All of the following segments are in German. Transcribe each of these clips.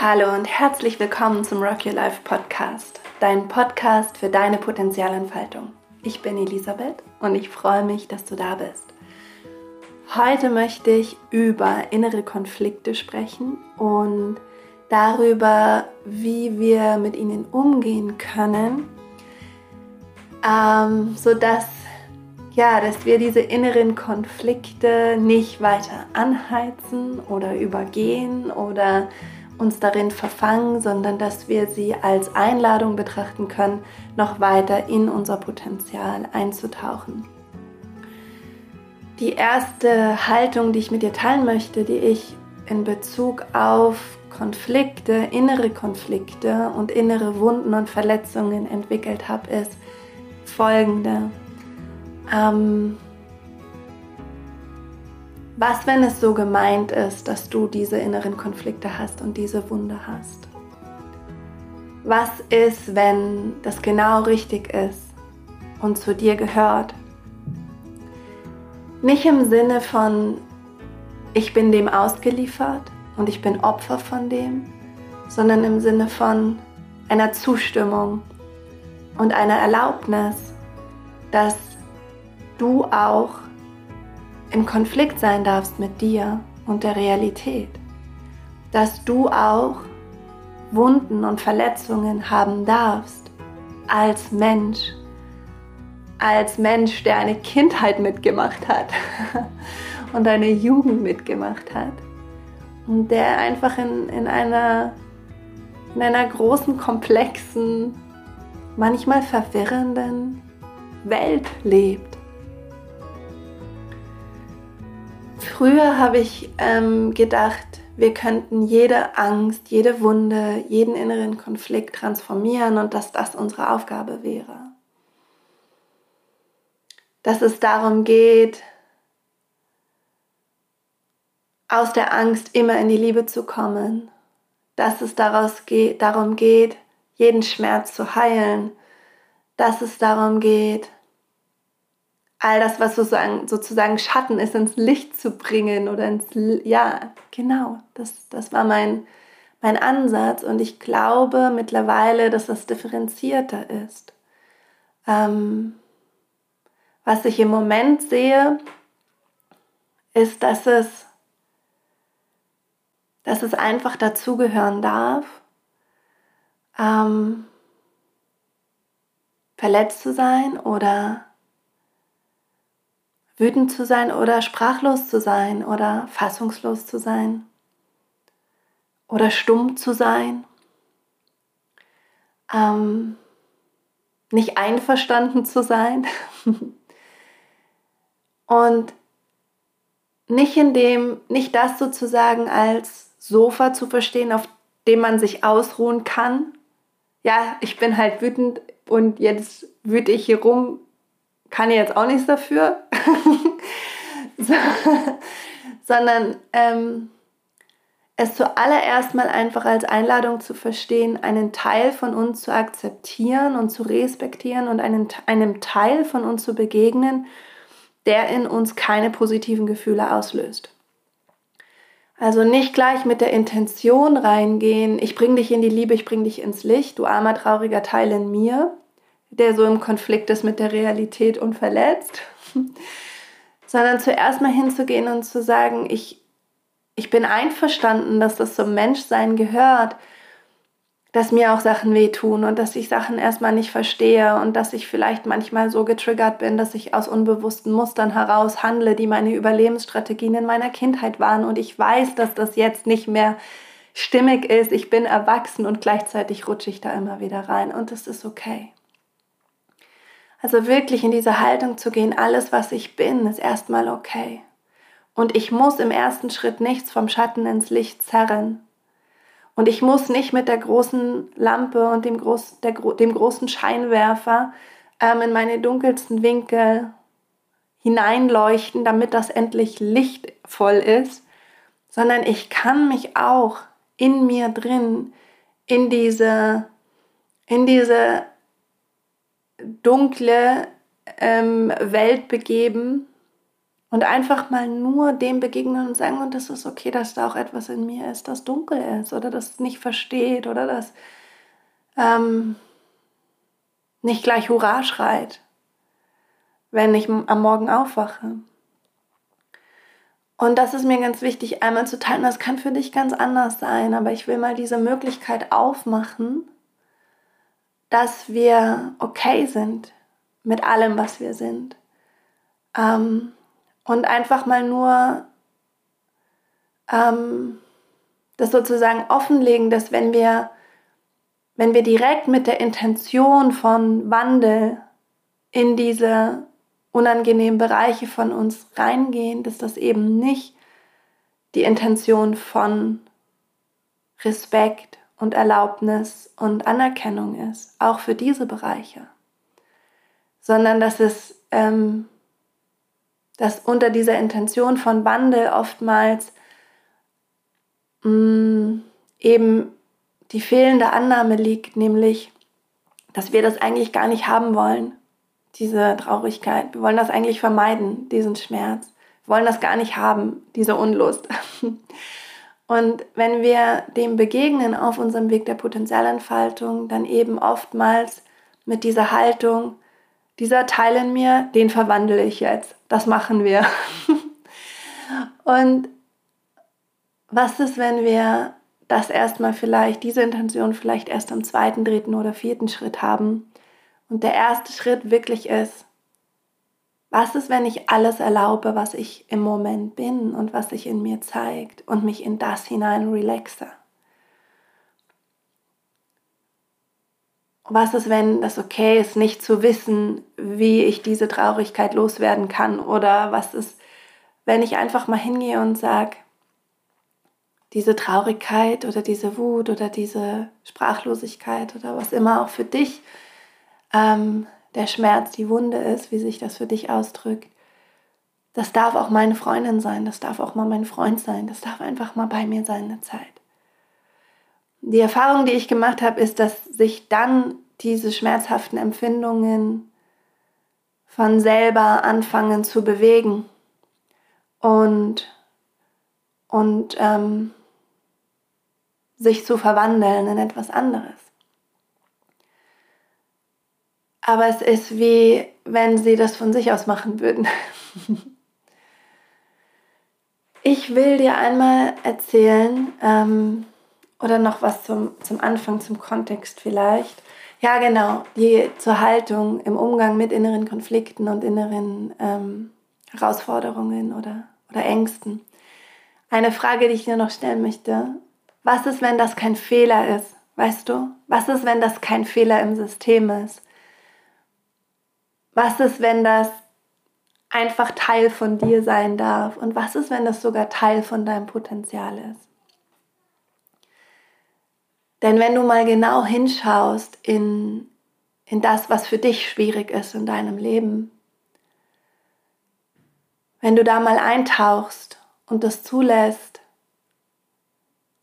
Hallo und herzlich willkommen zum Rock Your Life Podcast, dein Podcast für deine Potenzialentfaltung. Ich bin Elisabeth und ich freue mich, dass du da bist. Heute möchte ich über innere Konflikte sprechen und darüber, wie wir mit ihnen umgehen können, ähm, sodass ja, dass wir diese inneren Konflikte nicht weiter anheizen oder übergehen oder uns darin verfangen, sondern dass wir sie als Einladung betrachten können, noch weiter in unser Potenzial einzutauchen. Die erste Haltung, die ich mit dir teilen möchte, die ich in Bezug auf Konflikte, innere Konflikte und innere Wunden und Verletzungen entwickelt habe, ist folgende. Ähm, was, wenn es so gemeint ist, dass du diese inneren Konflikte hast und diese Wunde hast? Was ist, wenn das genau richtig ist und zu dir gehört? Nicht im Sinne von, ich bin dem ausgeliefert und ich bin Opfer von dem, sondern im Sinne von einer Zustimmung und einer Erlaubnis, dass du auch im Konflikt sein darfst mit dir und der Realität, dass du auch Wunden und Verletzungen haben darfst als Mensch, als Mensch, der eine Kindheit mitgemacht hat und eine Jugend mitgemacht hat und der einfach in, in, einer, in einer großen, komplexen, manchmal verwirrenden Welt lebt. Früher habe ich ähm, gedacht, wir könnten jede Angst, jede Wunde, jeden inneren Konflikt transformieren und dass das unsere Aufgabe wäre. Dass es darum geht, aus der Angst immer in die Liebe zu kommen. Dass es daraus geht, darum geht, jeden Schmerz zu heilen. Dass es darum geht, all das, was sozusagen, sozusagen Schatten ist, ins Licht zu bringen oder ins, ja, genau, das, das war mein, mein Ansatz und ich glaube mittlerweile, dass das differenzierter ist. Ähm, was ich im Moment sehe, ist, dass es, dass es einfach dazugehören darf, ähm, verletzt zu sein oder wütend zu sein oder sprachlos zu sein oder fassungslos zu sein oder stumm zu sein, ähm, nicht einverstanden zu sein und nicht in dem, nicht das sozusagen als Sofa zu verstehen, auf dem man sich ausruhen kann. Ja, ich bin halt wütend und jetzt wüte ich hier rum, kann jetzt auch nichts dafür, so, sondern ähm, es zuallererst mal einfach als Einladung zu verstehen, einen Teil von uns zu akzeptieren und zu respektieren und einen, einem Teil von uns zu begegnen, der in uns keine positiven Gefühle auslöst. Also nicht gleich mit der Intention reingehen, ich bringe dich in die Liebe, ich bringe dich ins Licht, du armer, trauriger Teil in mir, der so im Konflikt ist mit der Realität und verletzt, sondern zuerst mal hinzugehen und zu sagen, ich, ich bin einverstanden, dass das zum Menschsein gehört, dass mir auch Sachen wehtun und dass ich Sachen erstmal nicht verstehe und dass ich vielleicht manchmal so getriggert bin, dass ich aus unbewussten Mustern heraus handle, die meine Überlebensstrategien in meiner Kindheit waren. Und ich weiß, dass das jetzt nicht mehr stimmig ist, ich bin erwachsen und gleichzeitig rutsche ich da immer wieder rein. Und das ist okay. Also wirklich in diese Haltung zu gehen, alles, was ich bin, ist erstmal okay. Und ich muss im ersten Schritt nichts vom Schatten ins Licht zerren. Und ich muss nicht mit der großen Lampe und dem, groß, der, dem großen Scheinwerfer ähm, in meine dunkelsten Winkel hineinleuchten, damit das endlich lichtvoll ist, sondern ich kann mich auch in mir drin in diese, in diese dunkle ähm, Welt begeben Und einfach mal nur dem begegnen und sagen, und das ist okay, dass da auch etwas in mir ist, das dunkel ist oder das nicht versteht oder das ähm, nicht gleich Hurra schreit, wenn ich am Morgen aufwache. Und das ist mir ganz wichtig, einmal zu teilen. Das kann für dich ganz anders sein, aber ich will mal diese Möglichkeit aufmachen, dass wir okay sind mit allem, was wir sind. Ähm, und einfach mal nur ähm, das sozusagen offenlegen, dass wenn wir, wenn wir direkt mit der Intention von Wandel in diese unangenehmen Bereiche von uns reingehen, dass das eben nicht die Intention von Respekt und Erlaubnis und Anerkennung ist, auch für diese Bereiche, sondern dass es ähm, dass unter dieser Intention von Wandel oftmals mh, mm, eben die fehlende Annahme liegt, nämlich, dass wir das eigentlich gar nicht haben wollen, diese Traurigkeit. Wir wollen das eigentlich vermeiden, diesen Schmerz. Wir wollen das gar nicht haben, diese Unlust. Und wenn wir dem begegnen auf unserem Weg der Potenzialentfaltung, dann eben oftmals mit dieser Haltung, dieser Teil in mir, den verwandle ich jetzt. Das machen wir. Und was ist, wenn wir das erstmal vielleicht, diese Intention vielleicht erst am zweiten, dritten oder vierten Schritt haben und der erste Schritt wirklich ist, was ist, wenn ich alles erlaube, was ich im Moment bin und was sich in mir zeigt und mich in das hinein relaxe? Was ist, wenn das okay ist, nicht zu wissen, wie ich diese Traurigkeit loswerden kann? Oder was ist, wenn ich einfach mal hingehe und sage, diese Traurigkeit oder diese Wut oder diese Sprachlosigkeit oder was immer auch für dich ähm, der Schmerz, die Wunde ist, wie sich das für dich ausdrückt, das darf auch meine Freundin sein, das darf auch mal mein Freund sein, das darf einfach mal bei mir sein eine Zeit. Die Erfahrung, die ich gemacht habe, ist, dass sich dann diese schmerzhaften Empfindungen von selber anfangen zu bewegen und, und ähm, sich zu verwandeln in etwas anderes. Aber es ist wie, wenn sie das von sich aus machen würden. ich will dir einmal erzählen, ähm, oder noch was zum, zum Anfang, zum Kontext vielleicht. Ja, genau, die zur Haltung im Umgang mit inneren Konflikten und inneren ähm, Herausforderungen oder, oder Ängsten. Eine Frage, die ich dir noch stellen möchte. Was ist, wenn das kein Fehler ist? Weißt du? Was ist, wenn das kein Fehler im System ist? Was ist, wenn das einfach Teil von dir sein darf? Und was ist, wenn das sogar Teil von deinem Potenzial ist? Denn wenn du mal genau hinschaust in, in das, was für dich schwierig ist in deinem Leben, wenn du da mal eintauchst und das zulässt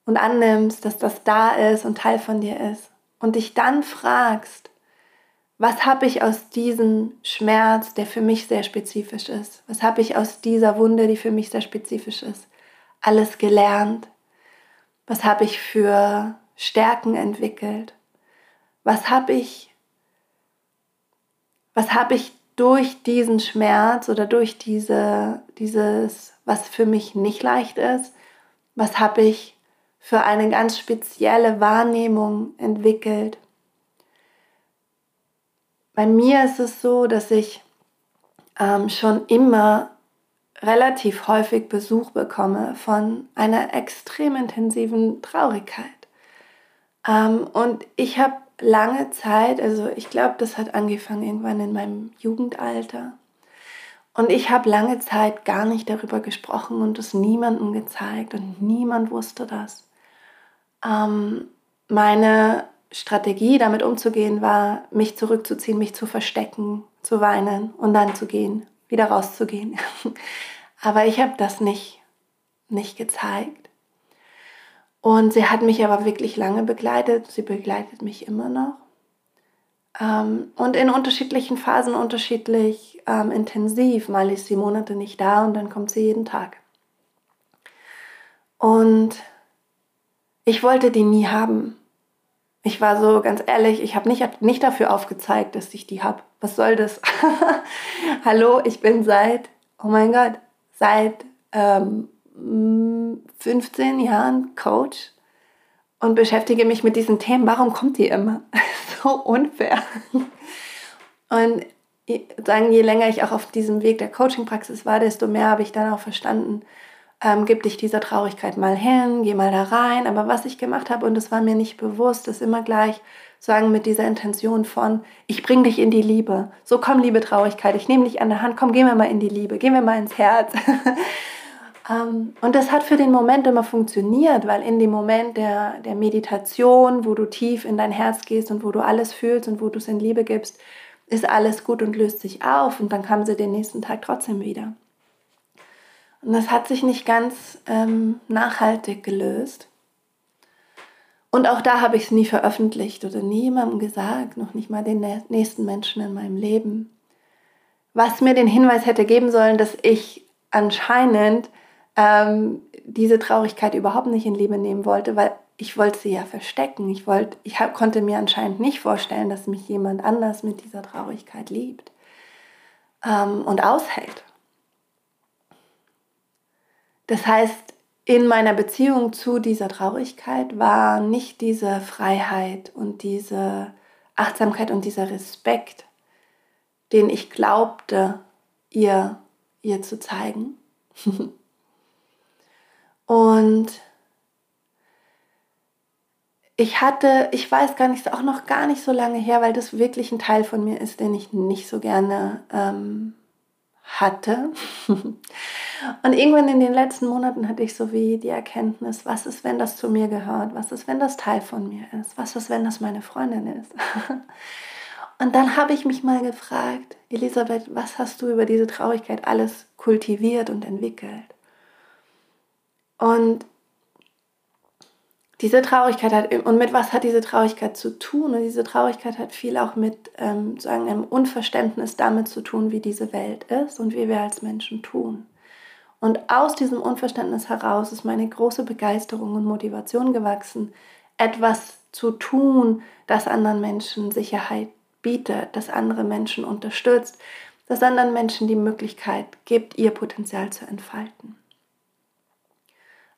und annimmst, dass das da ist und Teil von dir ist und dich dann fragst, was habe ich aus diesem Schmerz, der für mich sehr spezifisch ist? Was habe ich aus dieser Wunde, die für mich sehr spezifisch ist, alles gelernt? Was habe ich für Stärken entwickelt? Was habe ich, was habe ich durch diesen Schmerz oder durch diese, dieses, was für mich nicht leicht ist, was habe ich für eine ganz spezielle Wahrnehmung entwickelt? Bei mir ist es so, dass ich ähm, schon immer relativ häufig Besuch bekomme von einer extrem intensiven Traurigkeit. Ähm, und ich habe lange Zeit, also ich glaube, das hat angefangen irgendwann in meinem Jugendalter. Und ich habe lange Zeit gar nicht darüber gesprochen und es niemandem gezeigt und niemand wusste das. Ähm, meine Strategie, damit umzugehen, war, mich zurückzuziehen, mich zu verstecken, zu weinen und dann zu gehen, wieder rauszugehen. Aber ich habe das nicht, nicht gezeigt. Und sie hat mich aber wirklich lange begleitet. Sie begleitet mich immer noch. Ähm, und in unterschiedlichen Phasen unterschiedlich ähm, intensiv. Mal ist sie Monate nicht da und dann kommt sie jeden Tag. Und ich wollte die nie haben. Ich war so ganz ehrlich, ich habe nicht, nicht dafür aufgezeigt, dass ich die habe. Was soll das? Hallo, ich bin seit, oh mein Gott, seit ähm, 15 Jahren Coach und beschäftige mich mit diesen Themen. Warum kommt die immer? so unfair. Und sagen, je länger ich auch auf diesem Weg der Coaching-Praxis war, desto mehr habe ich dann auch verstanden, ähm, gib dich dieser Traurigkeit mal hin, geh mal da rein. Aber was ich gemacht habe, und es war mir nicht bewusst, ist immer gleich sagen mit dieser Intention von, ich bring dich in die Liebe. So komm, liebe Traurigkeit, ich nehme dich an der Hand, komm, gehen wir mal in die Liebe, gehen wir mal ins Herz. Ähm, und das hat für den Moment immer funktioniert, weil in dem Moment der, der Meditation, wo du tief in dein Herz gehst und wo du alles fühlst und wo du es in Liebe gibst, ist alles gut und löst sich auf und dann kam sie den nächsten Tag trotzdem wieder. Und das hat sich nicht ganz ähm, nachhaltig gelöst. Und auch da habe ich es nie veröffentlicht oder nie jemandem gesagt, noch nicht mal den nächsten Menschen in meinem Leben. Was mir den Hinweis hätte geben sollen, dass ich anscheinend ähm, diese Traurigkeit überhaupt nicht in Liebe nehmen wollte, weil ich wollte sie ja verstecken. Ich, wollte, ich hab, konnte mir anscheinend nicht vorstellen, dass mich jemand anders mit dieser Traurigkeit liebt ähm, und aushält. Das heißt, in meiner Beziehung zu dieser Traurigkeit war nicht diese Freiheit und diese Achtsamkeit und dieser Respekt, den ich glaubte, ihr, ihr zu zeigen. Und ich hatte, ich weiß gar nicht, auch noch gar nicht so lange her, weil das wirklich ein Teil von mir ist, den ich nicht so gerne ähm, hatte. Und irgendwann in den letzten Monaten hatte ich so wie die Erkenntnis, was ist, wenn das zu mir gehört? Was ist, wenn das Teil von mir ist? Was ist, wenn das meine Freundin ist? Und dann habe ich mich mal gefragt, Elisabeth, was hast du über diese Traurigkeit alles kultiviert und entwickelt? Und diese Traurigkeit hat, und mit was hat diese Traurigkeit zu tun? Und diese Traurigkeit hat viel auch mit ähm, sagen, einem Unverständnis damit zu tun, wie diese Welt ist und wie wir als Menschen tun. Und aus diesem Unverständnis heraus ist meine große Begeisterung und Motivation gewachsen, etwas zu tun, das anderen Menschen Sicherheit bietet, das andere Menschen unterstützt, das anderen Menschen die Möglichkeit gibt, ihr Potenzial zu entfalten.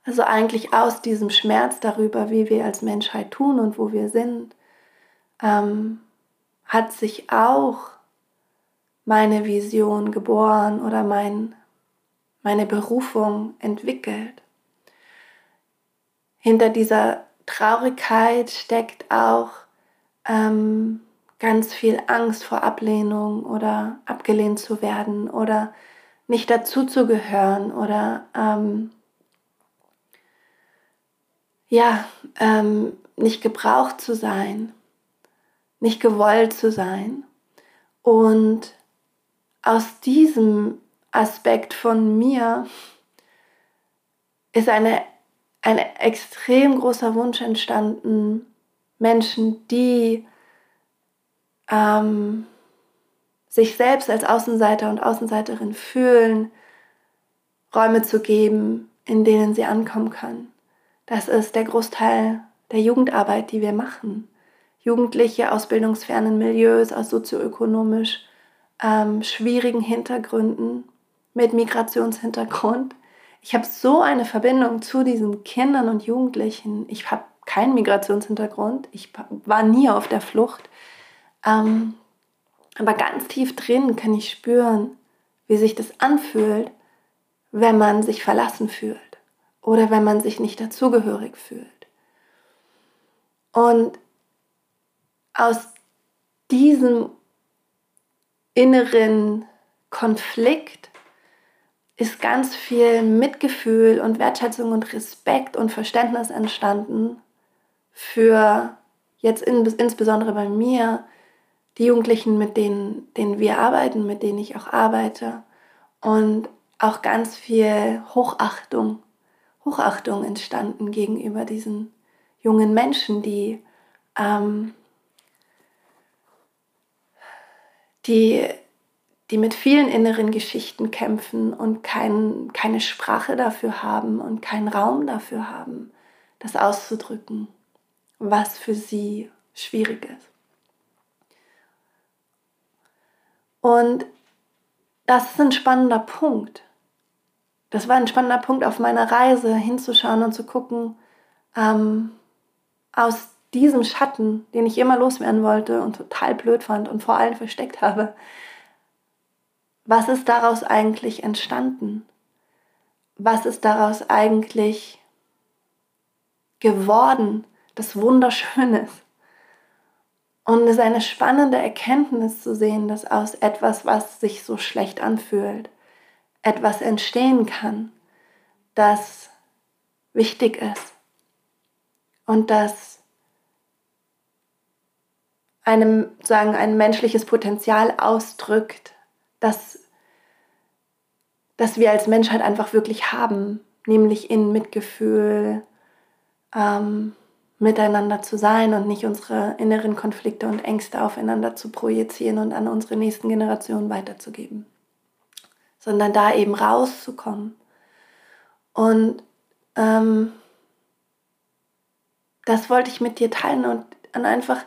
Also eigentlich aus diesem Schmerz darüber, wie wir als Menschheit tun und wo wir sind, ähm, hat sich auch meine Vision geboren oder mein, meine Berufung entwickelt. Hinter dieser Traurigkeit steckt auch ähm, ganz viel Angst vor Ablehnung oder abgelehnt zu werden oder nicht dazuzugehören oder ähm, ja, ähm, nicht gebraucht zu sein, nicht gewollt zu sein. Und aus diesem Aspekt von mir ist eine, ein extrem großer Wunsch entstanden, Menschen, die ähm, sich selbst als Außenseiter und Außenseiterin fühlen, Räume zu geben, in denen sie ankommen können. Das ist der Großteil der Jugendarbeit, die wir machen. Jugendliche aus bildungsfernen Milieus, aus sozioökonomisch ähm, schwierigen Hintergründen, mit Migrationshintergrund. Ich habe so eine Verbindung zu diesen Kindern und Jugendlichen. Ich habe keinen Migrationshintergrund. Ich war nie auf der Flucht. Ähm, aber ganz tief drin kann ich spüren, wie sich das anfühlt, wenn man sich verlassen fühlt oder wenn man sich nicht dazugehörig fühlt. Und aus diesem inneren Konflikt ist ganz viel Mitgefühl und Wertschätzung und Respekt und Verständnis entstanden für jetzt in, insbesondere bei mir, die Jugendlichen, mit denen, denen wir arbeiten, mit denen ich auch arbeite und auch ganz viel Hochachtung Hochachtung entstanden gegenüber diesen jungen Menschen, die ähm, die, die mit vielen inneren Geschichten kämpfen und kein, keine Sprache dafür haben und keinen Raum dafür haben, das auszudrücken, was für sie schwierig ist. Und das ist ein spannender Punkt. Das war ein spannender Punkt auf meiner Reise, hinzuschauen und zu gucken, ähm, aus diesem Schatten, den ich immer loswerden wollte und total blöd fand und vor allem versteckt habe, was ist daraus eigentlich entstanden? Was ist daraus eigentlich geworden, das Wunderschönes? Und es ist eine spannende Erkenntnis zu sehen, dass aus etwas, was sich so schlecht anfühlt, etwas entstehen kann, das wichtig ist und das einem, sagen, ein menschliches Potenzial ausdrückt, das, das wir als Menschheit einfach wirklich haben, nämlich in Mitgefühl, ähm, miteinander zu sein und nicht unsere inneren Konflikte und Ängste aufeinander zu projizieren und an unsere nächsten Generationen weiterzugeben, sondern da eben rauszukommen. Und ähm, das wollte ich mit dir teilen und, und einfach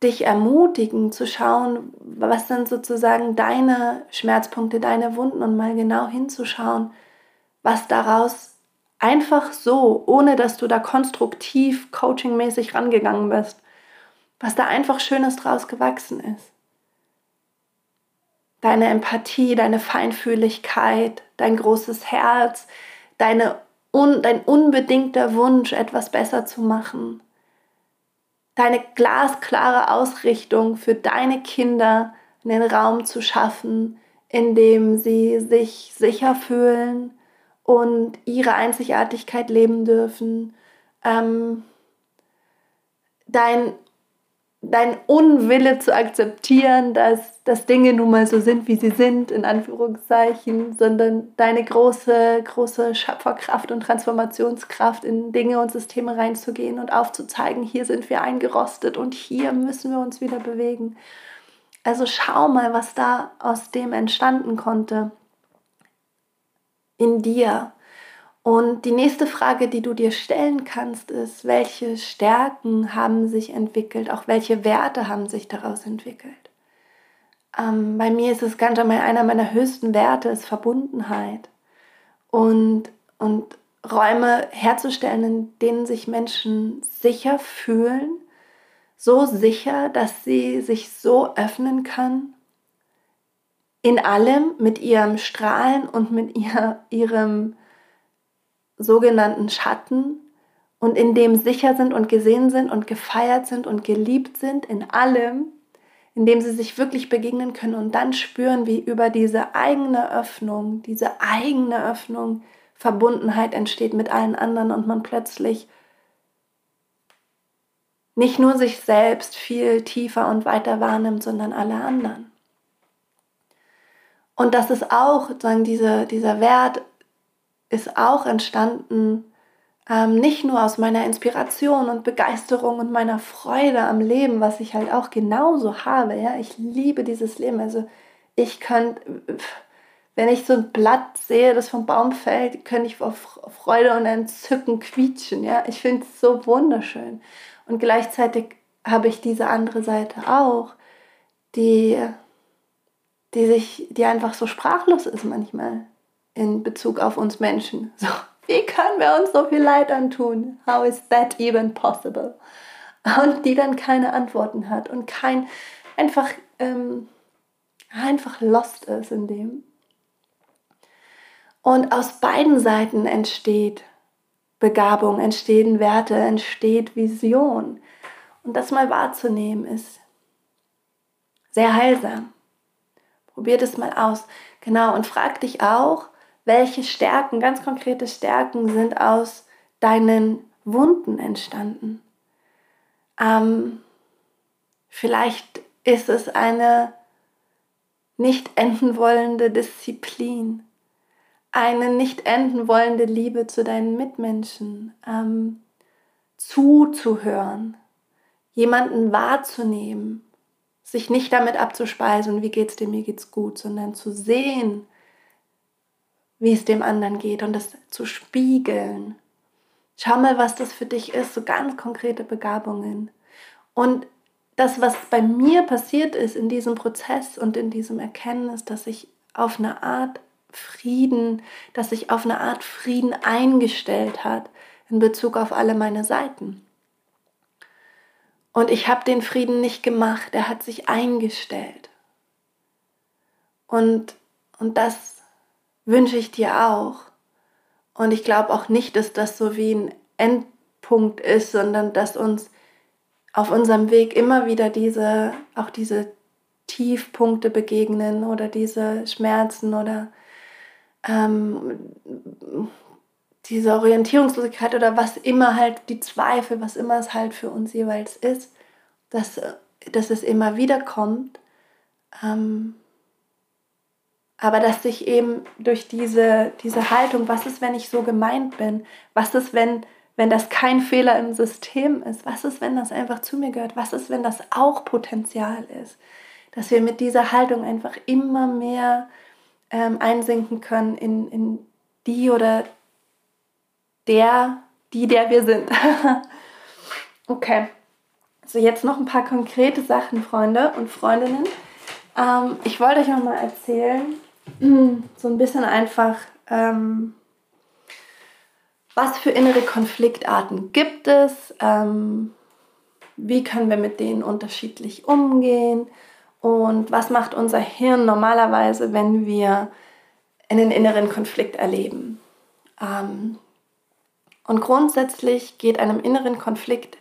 dich ermutigen zu schauen, was sind sozusagen deine Schmerzpunkte, deine Wunden und mal genau hinzuschauen, was daraus einfach so, ohne dass du da konstruktiv coachingmäßig rangegangen bist, was da einfach Schönes draus gewachsen ist. Deine Empathie, deine Feinfühligkeit, dein großes Herz, deine un, dein unbedingter Wunsch, etwas besser zu machen, deine glasklare Ausrichtung für deine Kinder, einen Raum zu schaffen, in dem sie sich sicher fühlen und ihre Einzigartigkeit leben dürfen. Ähm, dein dein Unwille zu akzeptieren, dass, dass Dinge nun mal so sind, wie sie sind, in Anführungszeichen, sondern deine große, große Schöpferkraft und Transformationskraft in Dinge und Systeme reinzugehen und aufzuzeigen, hier sind wir eingerostet und hier müssen wir uns wieder bewegen. Also schau mal, was da aus dem entstanden konnte in dir und die nächste Frage, die du dir stellen kannst, ist, welche Stärken haben sich entwickelt, auch welche Werte haben sich daraus entwickelt. Ähm, bei mir ist es ganz einmal einer meiner höchsten Werte, ist Verbundenheit. Und, und Räume herzustellen, in denen sich Menschen sicher fühlen, so sicher, dass sie sich so öffnen können, in allem mit ihrem Strahlen und mit ihr, ihrem sogenannten Schatten und in dem sicher sind und gesehen sind und gefeiert sind und geliebt sind in allem, in dem sie sich wirklich begegnen können und dann spüren, wie über diese eigene Öffnung, diese eigene Öffnung Verbundenheit entsteht mit allen anderen und man plötzlich nicht nur sich selbst viel tiefer und weiter wahrnimmt, sondern alle anderen. Und das ist auch sagen, diese, dieser Wert ist auch entstanden, ähm, nicht nur aus meiner Inspiration und Begeisterung und meiner Freude am Leben, was ich halt auch genauso habe. Ja, ich liebe dieses Leben. Also ich könnte, wenn ich so ein Blatt sehe, das vom Baum fällt, könnte ich vor Freude und Entzücken quietschen. Ja, ich finde es so wunderschön. Und gleichzeitig habe ich diese andere Seite auch, die, die sich, die einfach so sprachlos ist manchmal in Bezug auf uns Menschen. So, wie können wir uns so viel Leid antun? How is that even possible? Und die dann keine Antworten hat und kein einfach ähm, einfach lost ist in dem. Und aus beiden Seiten entsteht Begabung, entstehen Werte, entsteht Vision. Und das mal wahrzunehmen ist sehr heilsam. Probiert es mal aus. Genau, und frag dich auch, welche Stärken, ganz konkrete Stärken sind aus deinen Wunden entstanden. Ähm, vielleicht ist es eine nicht enden wollende Disziplin, eine nicht enden wollende Liebe zu deinen Mitmenschen, ähm, zuzuhören, jemanden wahrzunehmen, sich nicht damit abzuspeisen, wie geht's dir, mir geht's gut, sondern zu sehen, wie es dem anderen geht und das zu spiegeln. Schau mal, was das für dich ist, so ganz konkrete Begabungen. Und das, was bei mir passiert ist in diesem Prozess und in diesem Erkenntnis, dass ich auf eine Art Frieden, dass sich auf eine Art Frieden eingestellt hat in Bezug auf alle meine Seiten. Und ich habe den Frieden nicht gemacht, er hat sich eingestellt. Und, und das wünsche ich dir auch. Und ich glaube auch nicht, dass das so wie ein Endpunkt ist, sondern dass uns auf unserem Weg immer wieder diese, auch diese Tiefpunkte begegnen oder diese Schmerzen oder ähm, diese Orientierungslosigkeit oder was immer halt die Zweifel, was immer es halt für uns jeweils ist, dass, dass es immer wieder kommt. Ähm, aber dass sich eben durch diese, diese Haltung, was ist, wenn ich so gemeint bin? Was ist, wenn, wenn das kein Fehler im System ist? Was ist, wenn das einfach zu mir gehört? Was ist, wenn das auch Potenzial ist? Dass wir mit dieser Haltung einfach immer mehr ähm, einsinken können in, in die oder der, die, der wir sind. okay. So, jetzt noch ein paar konkrete Sachen, Freunde und Freundinnen. Ähm, ich wollte euch noch mal erzählen, so ein bisschen einfach, ähm, was für innere Konfliktarten gibt es, ähm, wie können wir mit denen unterschiedlich umgehen und was macht unser Hirn normalerweise, wenn wir einen inneren Konflikt erleben. Ähm, und grundsätzlich geht einem inneren Konflikt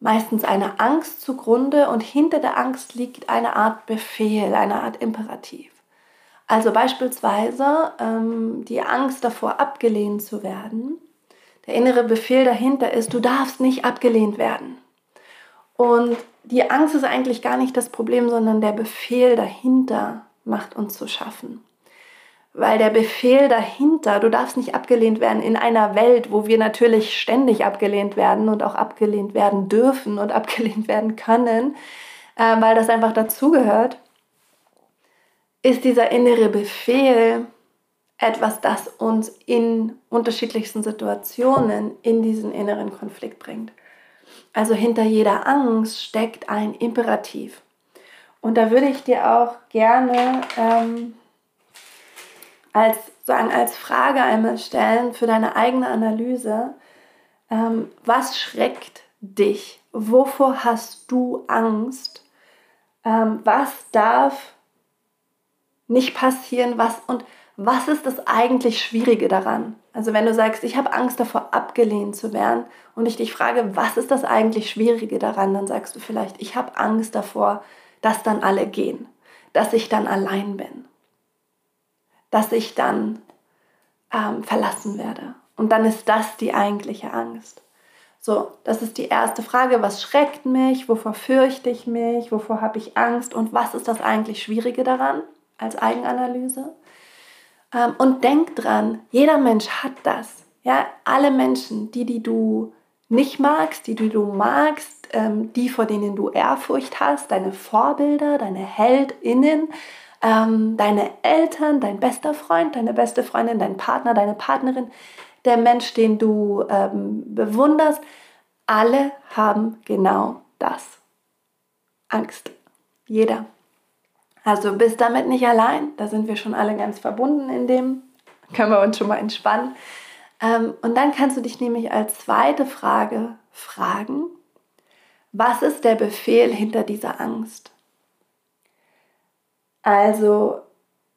meistens eine Angst zugrunde und hinter der Angst liegt eine Art Befehl, eine Art Imperativ. Also beispielsweise ähm, die Angst davor, abgelehnt zu werden. Der innere Befehl dahinter ist, du darfst nicht abgelehnt werden. Und die Angst ist eigentlich gar nicht das Problem, sondern der Befehl dahinter macht uns zu schaffen. Weil der Befehl dahinter, du darfst nicht abgelehnt werden in einer Welt, wo wir natürlich ständig abgelehnt werden und auch abgelehnt werden dürfen und abgelehnt werden können, äh, weil das einfach dazugehört, ist dieser innere Befehl etwas, das uns in unterschiedlichsten Situationen in diesen inneren Konflikt bringt. Also hinter jeder Angst steckt ein Imperativ. Und da würde ich dir auch gerne ähm, als, sagen, als Frage einmal stellen für deine eigene Analyse, ähm, was schreckt dich? Wovor hast du Angst? Ähm, was darf nicht passieren? Was und was ist das eigentlich Schwierige daran? Also wenn du sagst, ich habe Angst davor, abgelehnt zu werden und ich dich frage, was ist das eigentlich Schwierige daran, dann sagst du vielleicht, ich habe Angst davor, dass dann alle gehen, dass ich dann allein bin dass ich dann ähm, verlassen werde. Und dann ist das die eigentliche Angst. So, das ist die erste Frage. Was schreckt mich? Wovor fürchte ich mich? Wovor habe ich Angst? Und was ist das eigentlich Schwierige daran als Eigenanalyse? Ähm, und denk dran, jeder Mensch hat das. Ja, alle Menschen, die, die du nicht magst, die, die du magst, ähm, die, vor denen du Ehrfurcht hast, deine Vorbilder, deine HeldInnen, ähm, deine Eltern, dein bester Freund, deine beste Freundin, dein Partner, deine Partnerin, der Mensch, den du bewunderst, alle haben genau das. Angst. Jeder. Also bist damit nicht allein. Da sind wir schon alle ganz verbunden in dem. Können wir uns schon mal entspannen. Ähm, und dann kannst du dich nämlich als zweite Frage fragen, was ist der Befehl hinter dieser Angst? Also,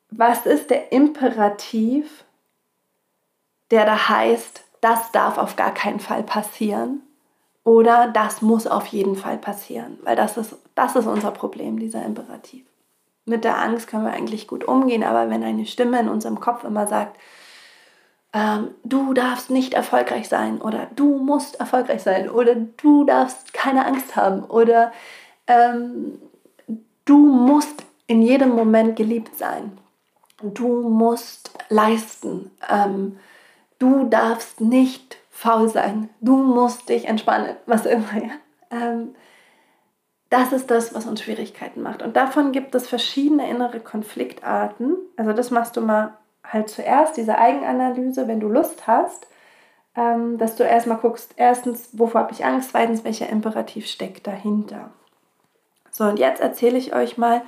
was ist der Imperativ, der da heißt, das darf auf gar keinen Fall passieren oder das muss auf jeden Fall passieren? Weil das ist, das ist unser Problem, dieser Imperativ. Mit der Angst können wir eigentlich gut umgehen, aber wenn eine Stimme in unserem Kopf immer sagt, ähm, du darfst nicht erfolgreich sein oder du musst erfolgreich sein oder du darfst keine Angst haben oder ähm, du musst in jedem Moment geliebt sein. Du musst leisten. Ähm, du darfst nicht faul sein. Du musst dich entspannen, was immer. Ja? Das ist das, was uns Schwierigkeiten macht. Und davon gibt es verschiedene innere Konfliktarten. Also das machst du mal halt zuerst, diese Eigenanalyse, wenn du Lust hast, ähm, dass du erstmal guckst, erstens, wovor habe ich Angst, zweitens, welcher Imperativ steckt dahinter. So, und jetzt erzähle ich euch mal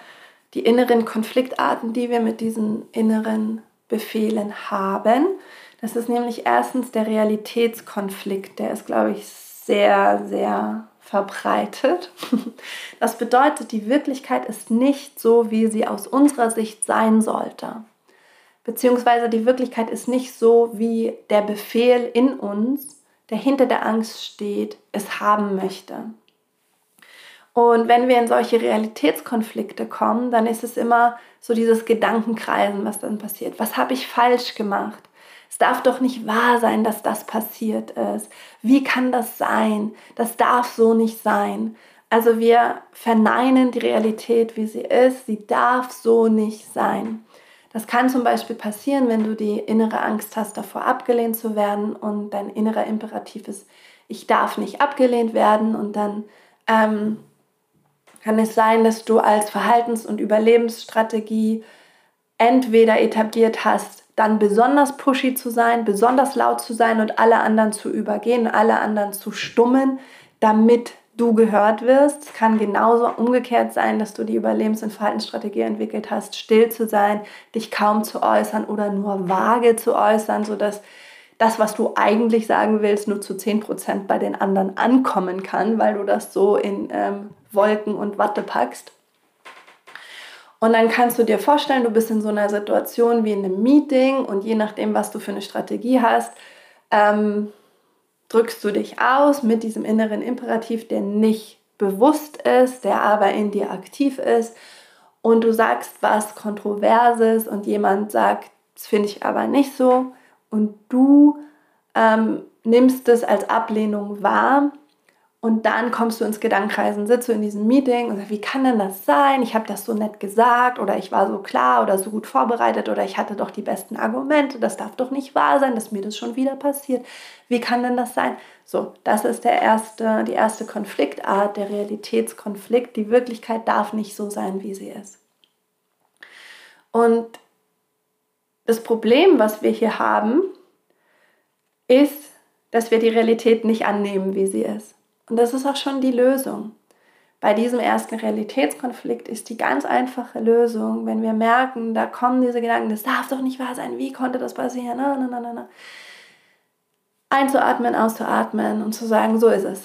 die inneren Konfliktarten, die wir mit diesen inneren Befehlen haben. Das ist nämlich erstens der Realitätskonflikt. Der ist, glaube ich, sehr, sehr verbreitet. Das bedeutet, die Wirklichkeit ist nicht so, wie sie aus unserer Sicht sein sollte. Beziehungsweise die Wirklichkeit ist nicht so, wie der Befehl in uns, der hinter der Angst steht, es haben möchte. Und wenn wir in solche Realitätskonflikte kommen, dann ist es immer so dieses Gedankenkreisen, was dann passiert. Was habe ich falsch gemacht? Es darf doch nicht wahr sein, dass das passiert ist. Wie kann das sein? Das darf so nicht sein. Also wir verneinen die Realität, wie sie ist. Sie darf so nicht sein. Das kann zum Beispiel passieren, wenn du die innere Angst hast, davor abgelehnt zu werden und dein innerer Imperativ ist, ich darf nicht abgelehnt werden und dann ähm, kann es sein, dass du als Verhaltens- und Überlebensstrategie entweder etabliert hast, dann besonders pushy zu sein, besonders laut zu sein und alle anderen zu übergehen, alle anderen zu stummen, damit du gehört wirst. Es kann genauso umgekehrt sein, dass du die Überlebens- und Verhaltensstrategie entwickelt hast, still zu sein, dich kaum zu äußern oder nur vage zu äußern, sodass das, was du eigentlich sagen willst, nur zu 10% bei den anderen ankommen kann, weil du das so in ähm, Wolken und Watte packst. Und dann kannst du dir vorstellen, du bist in so einer Situation wie in einem Meeting und je nachdem, was du für eine Strategie hast, ähm, drückst du dich aus mit diesem inneren Imperativ, der nicht bewusst ist, der aber in dir aktiv ist. Und du sagst was Kontroverses und jemand sagt, das finde ich aber nicht so. Und du ähm, nimmst es als Ablehnung wahr und dann kommst du ins Gedankenkreisen, sitzt du in diesem Meeting und sagst, wie kann denn das sein? Ich habe das so nett gesagt oder ich war so klar oder so gut vorbereitet oder ich hatte doch die besten Argumente. Das darf doch nicht wahr sein, dass mir das schon wieder passiert. Wie kann denn das sein? So, das ist der erste, die erste Konfliktart, der Realitätskonflikt. Die Wirklichkeit darf nicht so sein, wie sie ist. Und das Problem, was wir hier haben, ist, dass wir die Realität nicht annehmen, wie sie ist. Und das ist auch schon die Lösung. Bei diesem ersten Realitätskonflikt ist die ganz einfache Lösung, wenn wir merken, da kommen diese Gedanken, das darf doch nicht wahr sein, wie konnte das passieren? Na, na, na, na. Einzuatmen, auszuatmen und zu sagen, so ist es.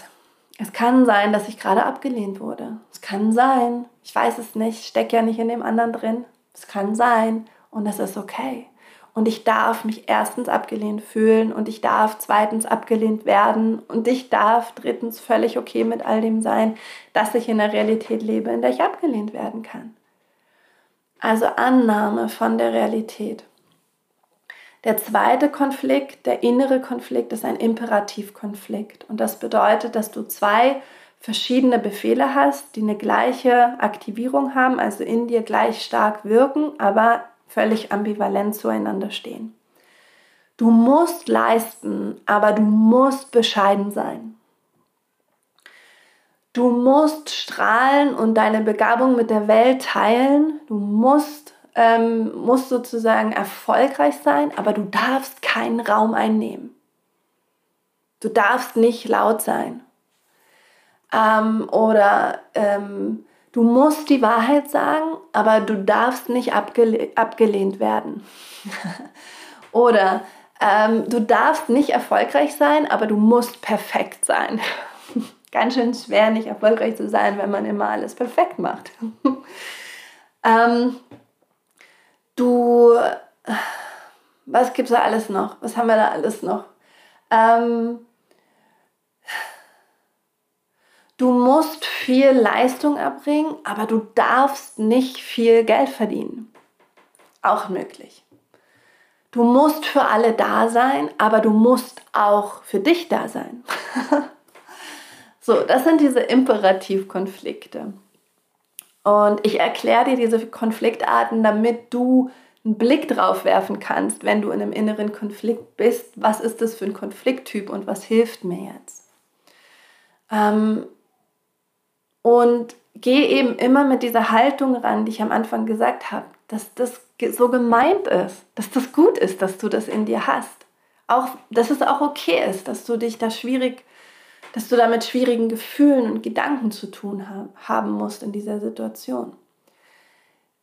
Es kann sein, dass ich gerade abgelehnt wurde. Es kann sein, ich weiß es nicht, stecke ja nicht in dem anderen drin. Es kann sein und es ist okay. Und ich darf mich erstens abgelehnt fühlen und ich darf zweitens abgelehnt werden und ich darf drittens völlig okay mit all dem sein, dass ich in der Realität lebe, in der ich abgelehnt werden kann. Also Annahme von der Realität. Der zweite Konflikt, der innere Konflikt, ist ein Imperativkonflikt. Und das bedeutet, dass du zwei verschiedene Befehle hast, die eine gleiche Aktivierung haben, also in dir gleich stark wirken, aber völlig ambivalent zueinander stehen. Du musst leisten, aber du musst bescheiden sein. Du musst strahlen und deine Begabung mit der Welt teilen. Du musst, ähm, musst sozusagen erfolgreich sein, aber du darfst keinen Raum einnehmen. Du darfst nicht laut sein. Ähm, oder ähm, Du musst die Wahrheit sagen, aber du darfst nicht abgele abgelehnt werden. Oder ähm, du darfst nicht erfolgreich sein, aber du musst perfekt sein. Ganz schön schwer, nicht erfolgreich zu sein, wenn man immer alles perfekt macht. ähm, du, was gibt es da alles noch? Was haben wir da alles noch? Ähm, Du musst viel Leistung erbringen, aber du darfst nicht viel Geld verdienen. Auch möglich. Du musst für alle da sein, aber du musst auch für dich da sein. so, das sind diese Imperativkonflikte. Und ich erkläre dir diese Konfliktarten, damit du einen Blick drauf werfen kannst, wenn du in einem inneren Konflikt bist. Was ist das für ein Konflikttyp und was hilft mir jetzt? Ähm, und geh eben immer mit dieser Haltung ran, die ich am Anfang gesagt habe, dass das so gemeint ist, dass das gut ist, dass du das in dir hast. Auch, dass es auch okay ist, dass du dich da schwierig, dass du da mit schwierigen Gefühlen und Gedanken zu tun haben musst in dieser Situation.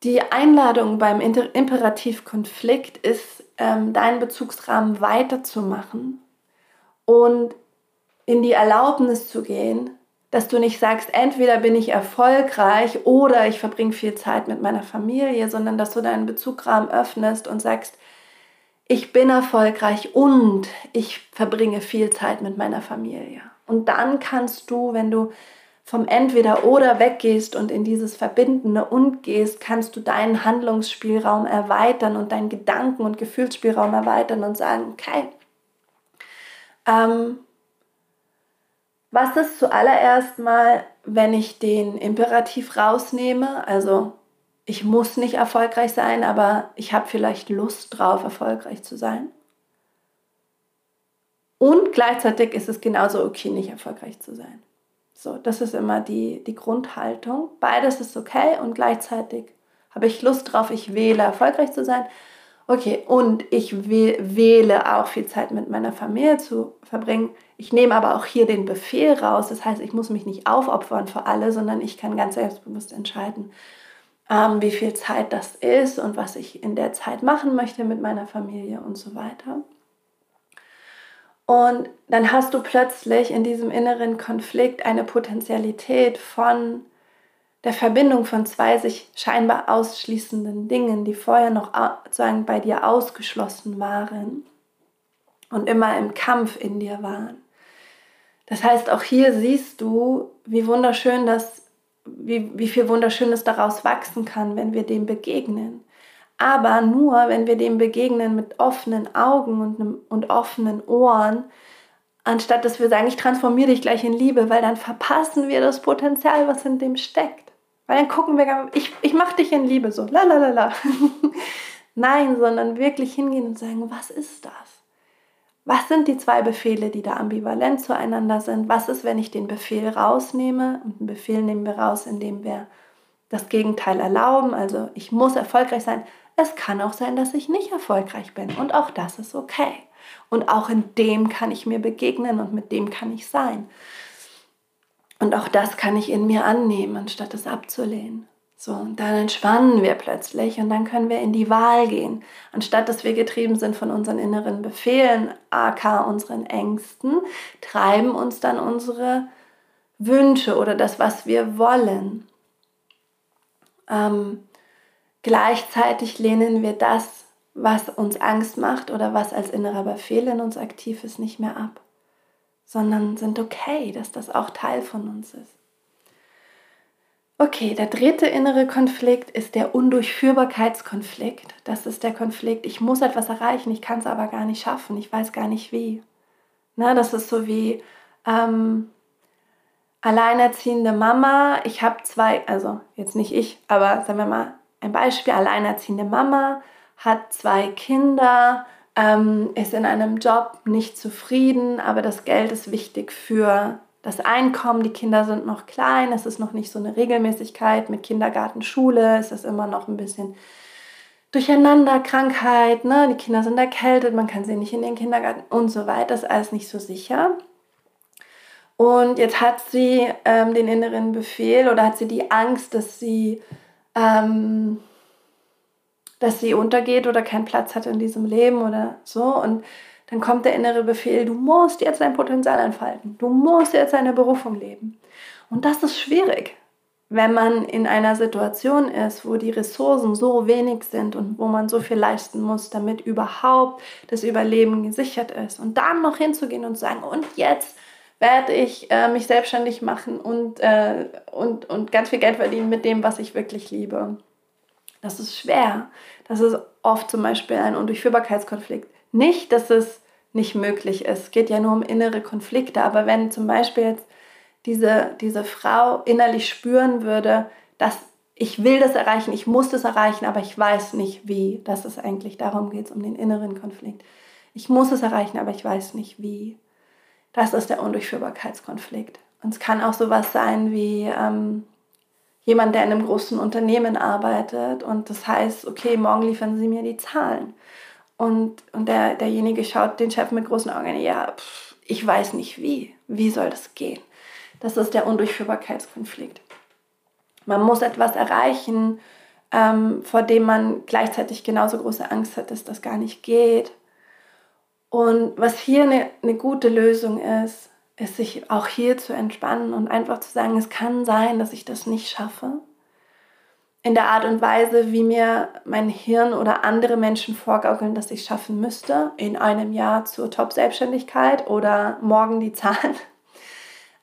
Die Einladung beim Imperativkonflikt ist, ähm, deinen Bezugsrahmen weiterzumachen und in die Erlaubnis zu gehen, dass du nicht sagst, entweder bin ich erfolgreich oder ich verbringe viel Zeit mit meiner Familie, sondern dass du deinen Bezugsrahmen öffnest und sagst, ich bin erfolgreich und ich verbringe viel Zeit mit meiner Familie. Und dann kannst du, wenn du vom Entweder oder weggehst und in dieses verbindende und gehst, kannst du deinen Handlungsspielraum erweitern und deinen Gedanken- und Gefühlsspielraum erweitern und sagen, okay, ähm, was ist zuallererst mal, wenn ich den Imperativ rausnehme? Also ich muss nicht erfolgreich sein, aber ich habe vielleicht Lust drauf, erfolgreich zu sein. Und gleichzeitig ist es genauso okay, nicht erfolgreich zu sein. So, das ist immer die, die Grundhaltung. Beides ist okay und gleichzeitig habe ich Lust drauf, ich wähle, erfolgreich zu sein. Okay, und ich wähle auch viel Zeit mit meiner Familie zu verbringen. Ich nehme aber auch hier den Befehl raus. Das heißt, ich muss mich nicht aufopfern für alle, sondern ich kann ganz selbstbewusst entscheiden, ähm, wie viel Zeit das ist und was ich in der Zeit machen möchte mit meiner Familie und so weiter. Und dann hast du plötzlich in diesem inneren Konflikt eine Potenzialität von der Verbindung von zwei sich scheinbar ausschließenden Dingen, die vorher noch sozusagen bei dir ausgeschlossen waren und immer im Kampf in dir waren. Das heißt, auch hier siehst du, wie wunderschön das, wie, wie viel Wunderschönes daraus wachsen kann, wenn wir dem begegnen. Aber nur, wenn wir dem begegnen mit offenen Augen und, und offenen Ohren, anstatt dass wir sagen, ich transformiere dich gleich in Liebe, weil dann verpassen wir das Potenzial, was in dem steckt. Weil dann gucken wir, ich, ich mache dich in Liebe, so, la la la la. Nein, sondern wirklich hingehen und sagen, was ist das? Was sind die zwei Befehle, die da ambivalent zueinander sind? Was ist, wenn ich den Befehl rausnehme? Und einen Befehl nehmen wir raus, indem wir das Gegenteil erlauben. Also ich muss erfolgreich sein. Es kann auch sein, dass ich nicht erfolgreich bin. Und auch das ist okay. Und auch in dem kann ich mir begegnen und mit dem kann ich sein. Und auch das kann ich in mir annehmen, anstatt es abzulehnen. So, und dann entspannen wir plötzlich und dann können wir in die Wahl gehen. Anstatt dass wir getrieben sind von unseren inneren Befehlen, aka unseren Ängsten, treiben uns dann unsere Wünsche oder das, was wir wollen. Ähm, gleichzeitig lehnen wir das, was uns Angst macht oder was als innerer Befehl in uns aktiv ist, nicht mehr ab, sondern sind okay, dass das auch Teil von uns ist. Okay, der dritte innere Konflikt ist der Undurchführbarkeitskonflikt. Das ist der Konflikt, ich muss etwas erreichen, ich kann es aber gar nicht schaffen, ich weiß gar nicht wie. Na, das ist so wie ähm, alleinerziehende Mama. Ich habe zwei, also jetzt nicht ich, aber sagen wir mal ein Beispiel, alleinerziehende Mama hat zwei Kinder, ähm, ist in einem Job nicht zufrieden, aber das Geld ist wichtig für das Einkommen, die Kinder sind noch klein, es ist noch nicht so eine Regelmäßigkeit mit Kindergarten, Schule, es ist immer noch ein bisschen Durcheinander, Krankheit, ne? die Kinder sind erkältet, man kann sie nicht in den Kindergarten und so weiter, ist alles nicht so sicher. Und jetzt hat sie ähm, den inneren Befehl oder hat sie die Angst, dass sie, ähm, dass sie untergeht oder keinen Platz hat in diesem Leben oder so. Und dann kommt der innere Befehl, du musst jetzt dein Potenzial entfalten, du musst jetzt deine Berufung leben. Und das ist schwierig, wenn man in einer Situation ist, wo die Ressourcen so wenig sind und wo man so viel leisten muss, damit überhaupt das Überleben gesichert ist. Und dann noch hinzugehen und zu sagen, und jetzt werde ich äh, mich selbstständig machen und, äh, und, und ganz viel Geld verdienen mit dem, was ich wirklich liebe. Das ist schwer. Das ist oft zum Beispiel ein Undurchführbarkeitskonflikt. Nicht, dass es nicht möglich ist. Es geht ja nur um innere Konflikte. Aber wenn zum Beispiel jetzt diese, diese Frau innerlich spüren würde, dass ich will das erreichen, ich muss das erreichen, aber ich weiß nicht wie. Das ist eigentlich, darum geht es um den inneren Konflikt. Ich muss es erreichen, aber ich weiß nicht wie. Das ist der Undurchführbarkeitskonflikt. Und es kann auch sowas sein wie, ähm, jemand, der in einem großen Unternehmen arbeitet und das heißt, okay, morgen liefern Sie mir die Zahlen. Und, und der, derjenige schaut den Chef mit großen Augen, ja, pff, ich weiß nicht wie. Wie soll das gehen? Das ist der Undurchführbarkeitskonflikt. Man muss etwas erreichen, ähm, vor dem man gleichzeitig genauso große Angst hat, dass das gar nicht geht. Und was hier eine, eine gute Lösung ist, ist sich auch hier zu entspannen und einfach zu sagen, es kann sein, dass ich das nicht schaffe in der Art und Weise, wie mir mein Hirn oder andere Menschen vorgaukeln, dass ich schaffen müsste, in einem Jahr zur Top-Selbstständigkeit oder morgen die Zahlen.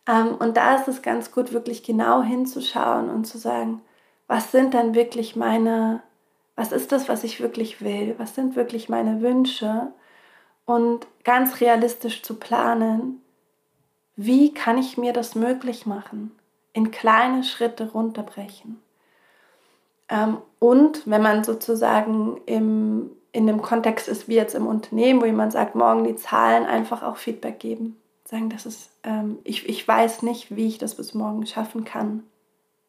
Ähm, und da ist es ganz gut, wirklich genau hinzuschauen und zu sagen, was sind dann wirklich meine, was ist das, was ich wirklich will? Was sind wirklich meine Wünsche? Und ganz realistisch zu planen, wie kann ich mir das möglich machen? In kleine Schritte runterbrechen. Ähm, und wenn man sozusagen im, in einem Kontext ist, wie jetzt im Unternehmen, wo jemand sagt, morgen die Zahlen, einfach auch Feedback geben. Sagen, das ist, ähm, ich, ich weiß nicht, wie ich das bis morgen schaffen kann.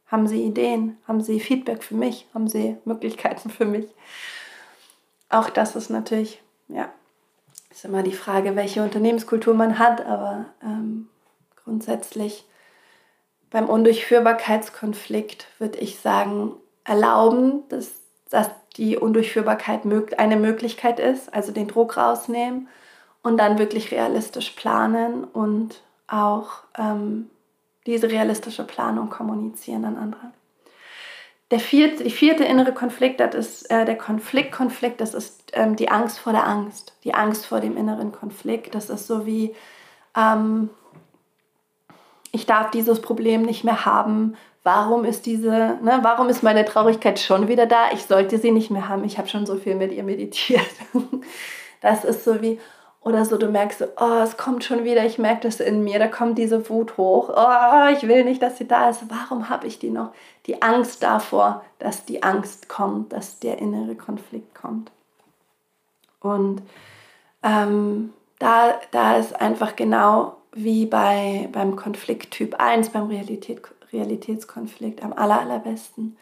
Haben Sie Ideen? Haben Sie Feedback für mich? Haben Sie Möglichkeiten für mich? Auch das ist natürlich, ja, ist immer die Frage, welche Unternehmenskultur man hat, aber ähm, grundsätzlich beim Undurchführbarkeitskonflikt würde ich sagen, erlauben, dass, dass die Undurchführbarkeit eine Möglichkeit ist, also den Druck rausnehmen und dann wirklich realistisch planen und auch ähm, diese realistische Planung kommunizieren an andere. Der vierte, die vierte innere Konflikt, das ist äh, der Konfliktkonflikt, das ist ähm, die Angst vor der Angst, die Angst vor dem inneren Konflikt. Das ist so wie, ähm, ich darf dieses Problem nicht mehr haben, warum ist diese, ne, warum ist meine Traurigkeit schon wieder da? Ich sollte sie nicht mehr haben. Ich habe schon so viel mit ihr meditiert. Das ist so wie, oder so, du merkst, oh, es kommt schon wieder, ich merke das in mir, da kommt diese Wut hoch. Oh, ich will nicht, dass sie da ist. Warum habe ich die noch? Die Angst davor, dass die Angst kommt, dass der innere Konflikt kommt. Und ähm, da, da ist einfach genau wie bei, beim Konflikt Typ 1, beim Realität, Realitätskonflikt am aller, allerbesten.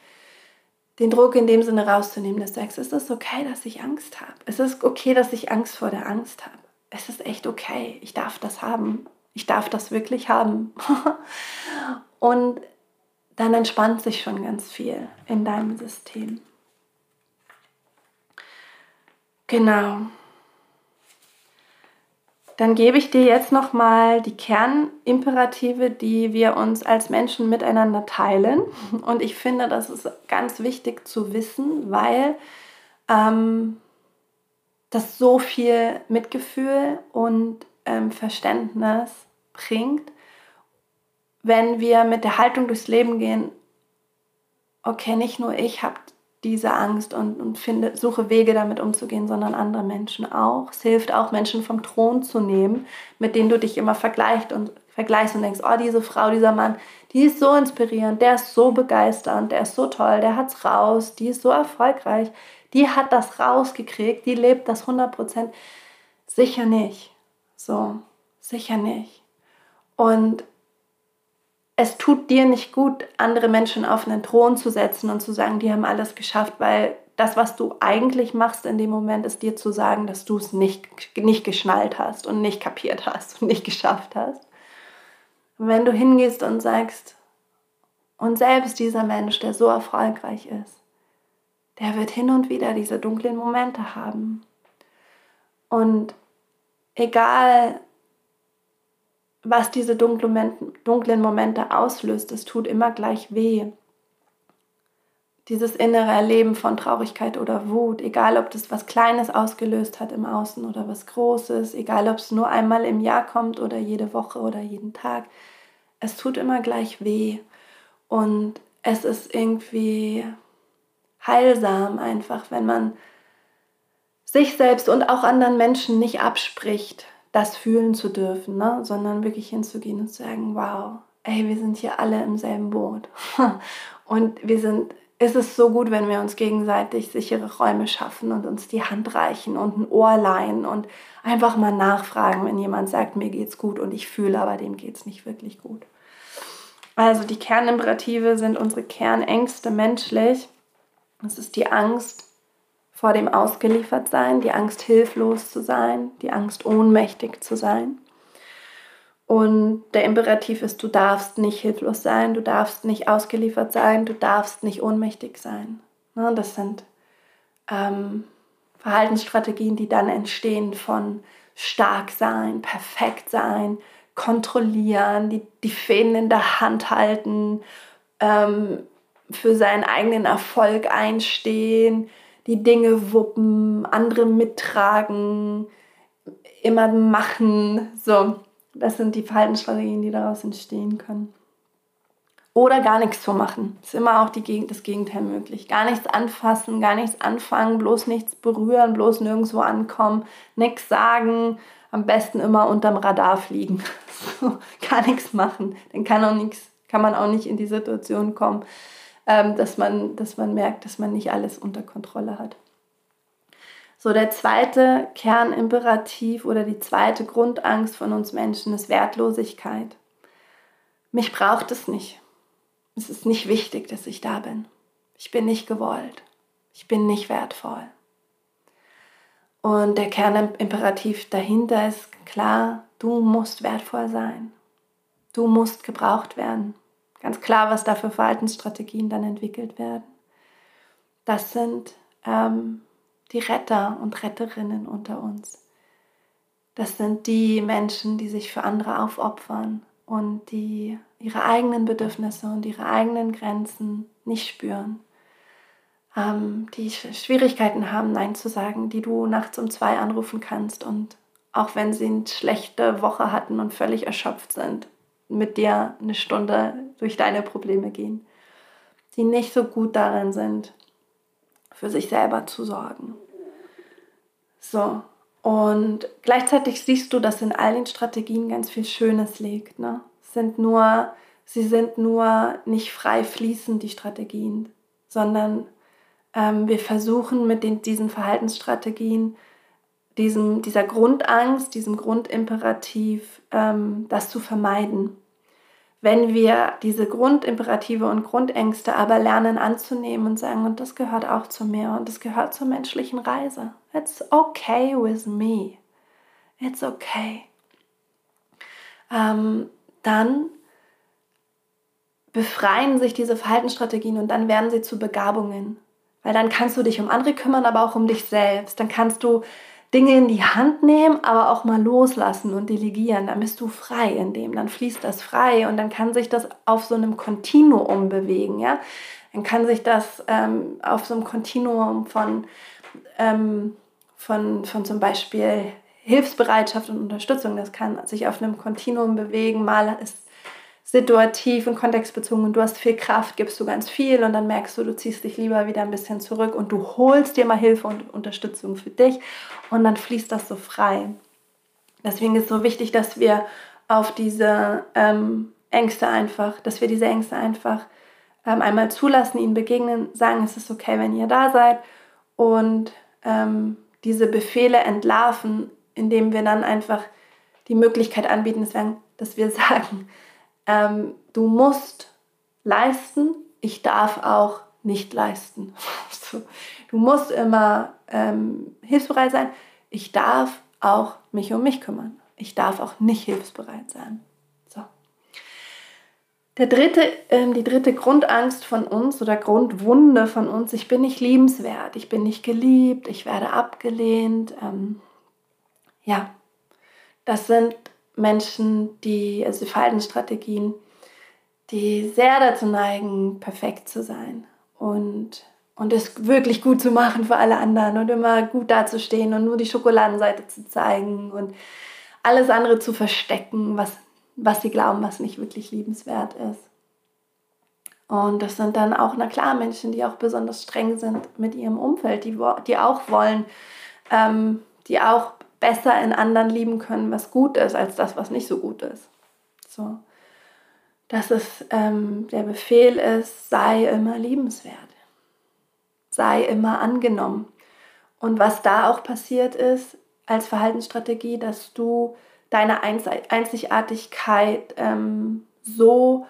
Den Druck in dem Sinne rauszunehmen, dass du sagst, es ist okay, dass ich Angst habe. Es ist okay, dass ich Angst vor der Angst habe. Es ist echt okay. Ich darf das haben. Ich darf das wirklich haben. Und dann entspannt sich schon ganz viel in deinem System. Genau dann gebe ich dir jetzt nochmal die Kernimperative, die wir uns als Menschen miteinander teilen. Und ich finde, das ist ganz wichtig zu wissen, weil ähm, das so viel Mitgefühl und ähm, Verständnis bringt, wenn wir mit der Haltung durchs Leben gehen, okay, nicht nur ich habe diese Angst und, und finde, suche Wege damit umzugehen, sondern andere Menschen auch. Es hilft auch, Menschen vom Thron zu nehmen, mit denen du dich immer vergleichst und vergleichst und denkst, oh, diese Frau, dieser Mann, die ist so inspirierend, der ist so begeisternd, der ist so toll, der hat's raus, die ist so erfolgreich, die hat das rausgekriegt, die lebt das 100% Sicher nicht. So, sicher nicht. Und es tut dir nicht gut, andere Menschen auf einen Thron zu setzen und zu sagen, die haben alles geschafft, weil das, was du eigentlich machst in dem Moment, ist dir zu sagen, dass du es nicht, nicht geschnallt hast und nicht kapiert hast und nicht geschafft hast. Wenn du hingehst und sagst, und selbst dieser Mensch, der so erfolgreich ist, der wird hin und wieder diese dunklen Momente haben. Und egal, was diese dunklen Momente auslöst, es tut immer gleich weh. Dieses innere Erleben von Traurigkeit oder Wut, egal ob das was Kleines ausgelöst hat im Außen oder was Großes, egal ob es nur einmal im Jahr kommt oder jede Woche oder jeden Tag, es tut immer gleich weh. Und es ist irgendwie heilsam einfach, wenn man sich selbst und auch anderen Menschen nicht abspricht, das fühlen zu dürfen, ne? sondern wirklich hinzugehen und zu sagen, wow, ey, wir sind hier alle im selben Boot. und wir sind, es ist so gut, wenn wir uns gegenseitig sichere Räume schaffen und uns die Hand reichen und ein Ohr leihen und einfach mal nachfragen, wenn jemand sagt, mir geht's gut und ich fühle, aber dem geht's nicht wirklich gut. Also die Kernimperative sind unsere Kernängste menschlich. Es ist die Angst vor dem Ausgeliefertsein, die Angst hilflos zu sein, die Angst ohnmächtig zu sein. Und der Imperativ ist, du darfst nicht hilflos sein, du darfst nicht ausgeliefert sein, du darfst nicht ohnmächtig sein. Ne, das sind ähm, Verhaltensstrategien, die dann entstehen von stark sein, perfekt sein, kontrollieren, die, die Fäden in der Hand halten, ähm, für seinen eigenen Erfolg einstehen, die Dinge wuppen, andere mittragen, immer machen. So, das sind die Verhaltensstrategien, die daraus entstehen können. Oder gar nichts zu machen. Ist immer auch die, das Gegenteil möglich. Gar nichts anfassen, gar nichts anfangen, bloß nichts berühren, bloß nirgendwo ankommen, nichts sagen, am besten immer unterm Radar fliegen. gar nichts machen. Dann kann, auch nichts, kann man auch nicht in die Situation kommen, dass, man, dass man merkt, dass man nicht alles unter Kontrolle hat. So, der zweite Kernimperativ oder die zweite Grundangst von uns Menschen ist Wertlosigkeit. Mich braucht es nicht. Es ist nicht wichtig, dass ich da bin. Ich bin nicht gewollt. Ich bin nicht wertvoll. Und der Kernimperativ dahinter ist klar, du musst wertvoll sein. Du musst gebraucht werden. Ganz klar, was da für Verhaltensstrategien dann entwickelt werden. Das sind ähm, die Retter und Retterinnen unter uns. Das sind die Menschen, die sich für andere aufopfern und die ihre eigenen Bedürfnisse und ihre eigenen Grenzen nicht spüren, ähm, die Schwierigkeiten haben, Nein zu sagen, die du nachts um zwei anrufen kannst und auch wenn sie eine schlechte Woche hatten und völlig erschöpft sind, mit dir eine Stunde durch deine Probleme gehen, die nicht so gut darin sind, für sich selber zu sorgen. So, und gleichzeitig siehst du, dass in all den Strategien ganz viel Schönes liegt. Ne? Sind nur, sie sind nur nicht frei fließend, die Strategien, sondern ähm, wir versuchen mit den, diesen Verhaltensstrategien, diesem, dieser Grundangst, diesem Grundimperativ, ähm, das zu vermeiden. Wenn wir diese Grundimperative und Grundängste aber lernen anzunehmen und sagen, und das gehört auch zu mir und das gehört zur menschlichen Reise. It's okay with me. It's okay. Ähm, dann befreien sich diese Verhaltensstrategien und dann werden sie zu Begabungen. Weil dann kannst du dich um andere kümmern, aber auch um dich selbst. Dann kannst du Dinge in die Hand nehmen, aber auch mal loslassen und delegieren. Dann bist du frei in dem, dann fließt das frei und dann kann sich das auf so einem Kontinuum bewegen. Ja? Dann kann sich das ähm, auf so einem Kontinuum von, ähm, von, von zum Beispiel Hilfsbereitschaft und Unterstützung, das kann sich auf einem Kontinuum bewegen. Mal ist situativ und kontextbezogen und du hast viel Kraft, gibst du ganz viel und dann merkst du, du ziehst dich lieber wieder ein bisschen zurück und du holst dir mal Hilfe und Unterstützung für dich und dann fließt das so frei. Deswegen ist es so wichtig, dass wir auf diese ähm, Ängste einfach, dass wir diese Ängste einfach ähm, einmal zulassen, ihnen begegnen, sagen, es ist okay, wenn ihr da seid und ähm, diese Befehle entlarven, indem wir dann einfach die Möglichkeit anbieten, dass wir sagen, ähm, du musst leisten, ich darf auch nicht leisten. du musst immer ähm, hilfsbereit sein, ich darf auch mich um mich kümmern. Ich darf auch nicht hilfsbereit sein. So. Der dritte, ähm, die dritte Grundangst von uns oder Grundwunde von uns, ich bin nicht liebenswert, ich bin nicht geliebt, ich werde abgelehnt. Ähm, ja, das sind Menschen, die, also Verhaltensstrategien, die sehr dazu neigen, perfekt zu sein und, und es wirklich gut zu machen für alle anderen und immer gut dazustehen und nur die Schokoladenseite zu zeigen und alles andere zu verstecken, was, was sie glauben, was nicht wirklich liebenswert ist. Und das sind dann auch, na klar, Menschen, die auch besonders streng sind mit ihrem Umfeld, die, die auch wollen, ähm, die auch besser in anderen lieben können, was gut ist, als das, was nicht so gut ist. So. Dass es ähm, der Befehl ist, sei immer liebenswert. Sei immer angenommen. Und was da auch passiert ist als Verhaltensstrategie, dass du deine Einzigartigkeit ähm, so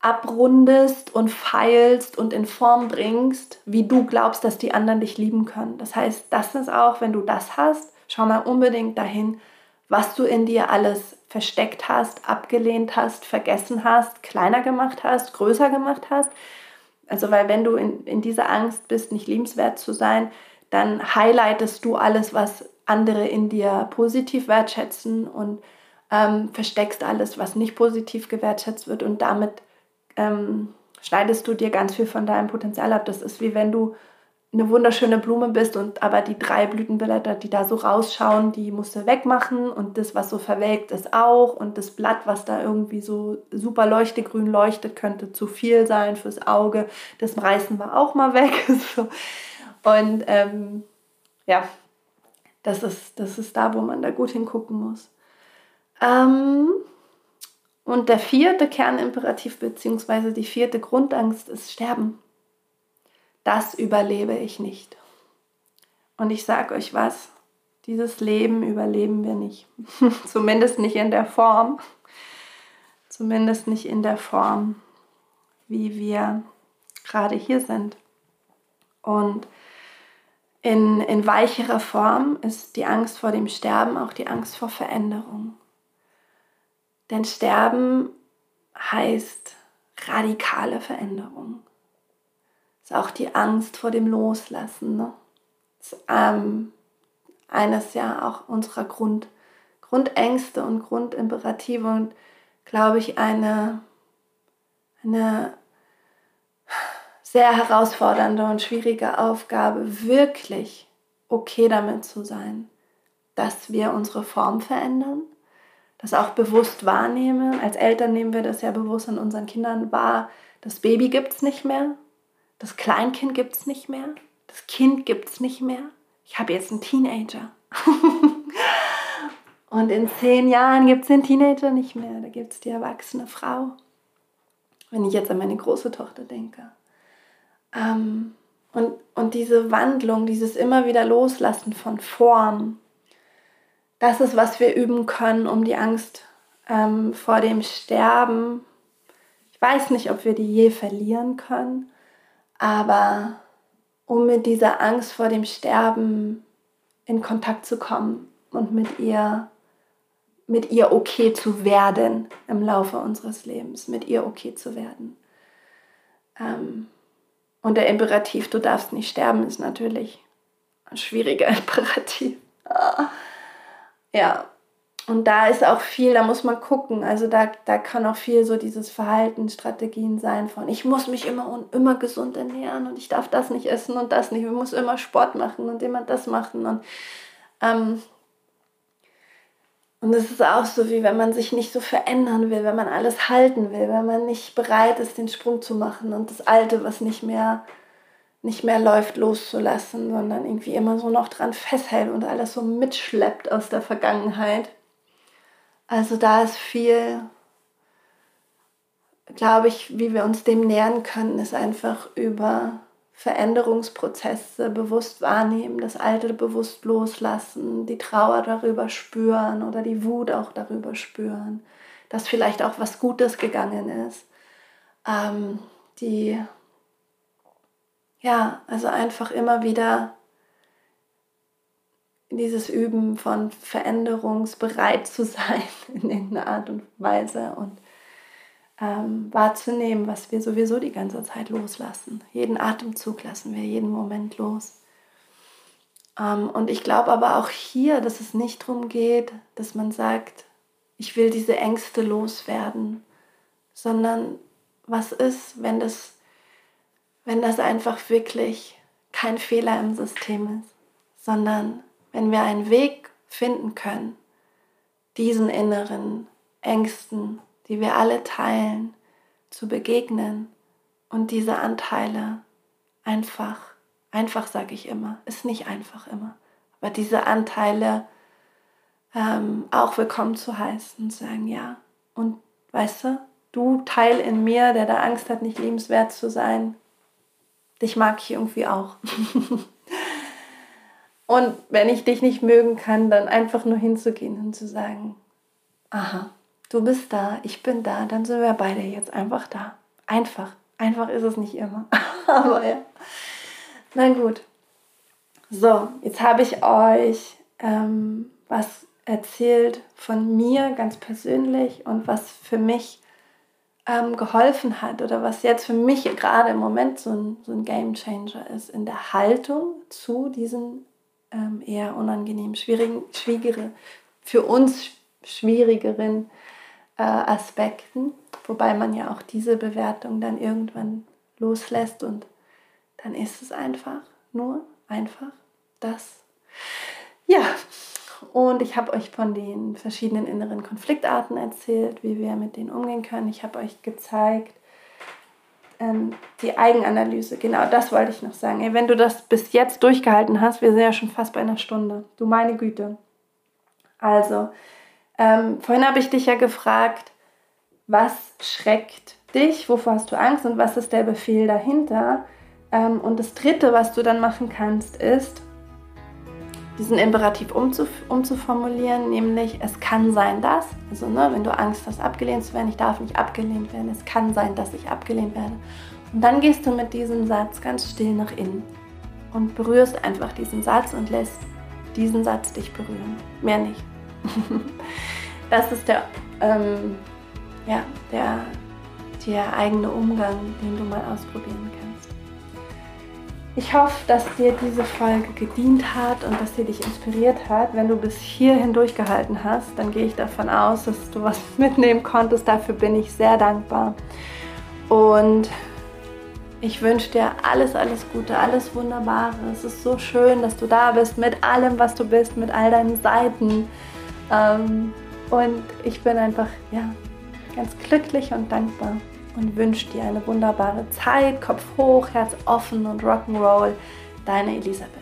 abrundest und feilst und in Form bringst, wie du glaubst, dass die anderen dich lieben können. Das heißt, das ist auch, wenn du das hast, schau mal unbedingt dahin, was du in dir alles versteckt hast, abgelehnt hast, vergessen hast, kleiner gemacht hast, größer gemacht hast. Also weil wenn du in, in dieser Angst bist, nicht liebenswert zu sein, dann highlightest du alles, was andere in dir positiv wertschätzen und ähm, versteckst alles, was nicht positiv gewertschätzt wird und damit ähm, schneidest du dir ganz viel von deinem Potenzial ab. Das ist wie wenn du eine wunderschöne Blume bist und aber die drei Blütenblätter, die da so rausschauen, die musst du wegmachen und das, was so verwelkt ist, auch und das Blatt, was da irgendwie so super leuchtegrün leuchtet, könnte zu viel sein fürs Auge. Das reißen wir auch mal weg. Und ähm, ja, das ist, das ist da, wo man da gut hingucken muss. Ähm, und der vierte Kernimperativ bzw. die vierte Grundangst ist Sterben. Das überlebe ich nicht. Und ich sage euch was, dieses Leben überleben wir nicht. Zumindest nicht in der Form. Zumindest nicht in der Form, wie wir gerade hier sind. Und in, in weicherer Form ist die Angst vor dem Sterben auch die Angst vor Veränderung. Denn Sterben heißt radikale Veränderung. Ist auch die Angst vor dem Loslassen. Ne? Ist, ähm, eines ja auch unserer Grund, Grundängste und Grundimperative und glaube ich eine, eine sehr herausfordernde und schwierige Aufgabe, wirklich okay damit zu sein, dass wir unsere Form verändern, das auch bewusst wahrnehmen. Als Eltern nehmen wir das ja bewusst an unseren Kindern wahr. Das Baby gibt es nicht mehr, das Kleinkind gibt es nicht mehr, das Kind gibt es nicht mehr. Ich habe jetzt einen Teenager. Und in zehn Jahren gibt es den Teenager nicht mehr, da gibt es die erwachsene Frau. Wenn ich jetzt an meine große Tochter denke. Ähm, und, und diese Wandlung, dieses immer wieder Loslassen von Form, das ist, was wir üben können, um die Angst ähm, vor dem Sterben. Ich weiß nicht, ob wir die je verlieren können, aber um mit dieser Angst vor dem Sterben in Kontakt zu kommen und mit ihr mit ihr okay zu werden im Laufe unseres Lebens, mit ihr okay zu werden. Ähm, und der Imperativ, du darfst nicht sterben, ist natürlich ein schwieriger Imperativ. Ja, und da ist auch viel, da muss man gucken. Also da, da kann auch viel so dieses Verhaltensstrategien sein von, ich muss mich immer und immer gesund ernähren und ich darf das nicht essen und das nicht. Ich muss immer Sport machen und immer das machen. Und ähm, und es ist auch so, wie wenn man sich nicht so verändern will, wenn man alles halten will, wenn man nicht bereit ist, den Sprung zu machen und das Alte, was nicht mehr, nicht mehr läuft, loszulassen, sondern irgendwie immer so noch dran festhält und alles so mitschleppt aus der Vergangenheit. Also da ist viel, glaube ich, wie wir uns dem nähern können, ist einfach über Veränderungsprozesse bewusst wahrnehmen, das Alte bewusst loslassen, die Trauer darüber spüren oder die Wut auch darüber spüren, dass vielleicht auch was Gutes gegangen ist. Ähm, die, ja, also einfach immer wieder dieses Üben von veränderungsbereit zu sein in irgendeiner Art und Weise und ähm, wahrzunehmen, was wir sowieso die ganze Zeit loslassen. Jeden Atemzug lassen wir jeden Moment los. Ähm, und ich glaube aber auch hier, dass es nicht darum geht, dass man sagt, ich will diese Ängste loswerden, sondern was ist, wenn das, wenn das einfach wirklich kein Fehler im System ist, sondern wenn wir einen Weg finden können, diesen inneren Ängsten die wir alle teilen, zu begegnen und diese Anteile einfach, einfach sage ich immer, ist nicht einfach immer, aber diese Anteile ähm, auch willkommen zu heißen und sagen, ja, und weißt du, du Teil in mir, der da Angst hat, nicht liebenswert zu sein, dich mag ich irgendwie auch. und wenn ich dich nicht mögen kann, dann einfach nur hinzugehen und zu sagen, aha, du bist da, ich bin da, dann sind wir beide jetzt einfach da. einfach. Einfach ist es nicht immer. Aber ja. Na gut. So, jetzt habe ich euch ähm, was erzählt von mir ganz persönlich und was für mich ähm, geholfen hat oder was jetzt für mich gerade im Moment so ein, so ein Game Changer ist in der Haltung zu diesen ähm, eher unangenehmen, schwierigen, schwierigere, für uns schwierigeren äh, Aspekten, wobei man ja auch diese Bewertung dann irgendwann loslässt und dann ist es einfach nur einfach das. Ja, und ich habe euch von den verschiedenen inneren Konfliktarten erzählt, wie wir mit denen umgehen können. Ich habe euch gezeigt, ähm, die Eigenanalyse. Genau, das wollte ich noch sagen. Ey, wenn du das bis jetzt durchgehalten hast, wir sind ja schon fast bei einer Stunde. Du meine Güte. Also, ähm, vorhin habe ich dich ja gefragt, was schreckt dich, wovor hast du Angst und was ist der Befehl dahinter? Ähm, und das Dritte, was du dann machen kannst, ist, diesen Imperativ umzuf umzuformulieren, nämlich es kann sein, dass, also ne, wenn du Angst hast, abgelehnt zu werden, ich darf nicht abgelehnt werden, es kann sein, dass ich abgelehnt werde. Und dann gehst du mit diesem Satz ganz still nach innen und berührst einfach diesen Satz und lässt diesen Satz dich berühren. Mehr nicht. das ist der, ähm, ja, der, der eigene Umgang, den du mal ausprobieren kannst. Ich hoffe, dass dir diese Folge gedient hat und dass sie dich inspiriert hat. Wenn du bis hierhin durchgehalten hast, dann gehe ich davon aus, dass du was mitnehmen konntest. Dafür bin ich sehr dankbar. Und ich wünsche dir alles, alles Gute, alles Wunderbare. Es ist so schön, dass du da bist mit allem, was du bist, mit all deinen Seiten. Ähm, und ich bin einfach ja, ganz glücklich und dankbar und wünsche dir eine wunderbare Zeit. Kopf hoch, Herz offen und Rock'n'Roll. Deine Elisabeth.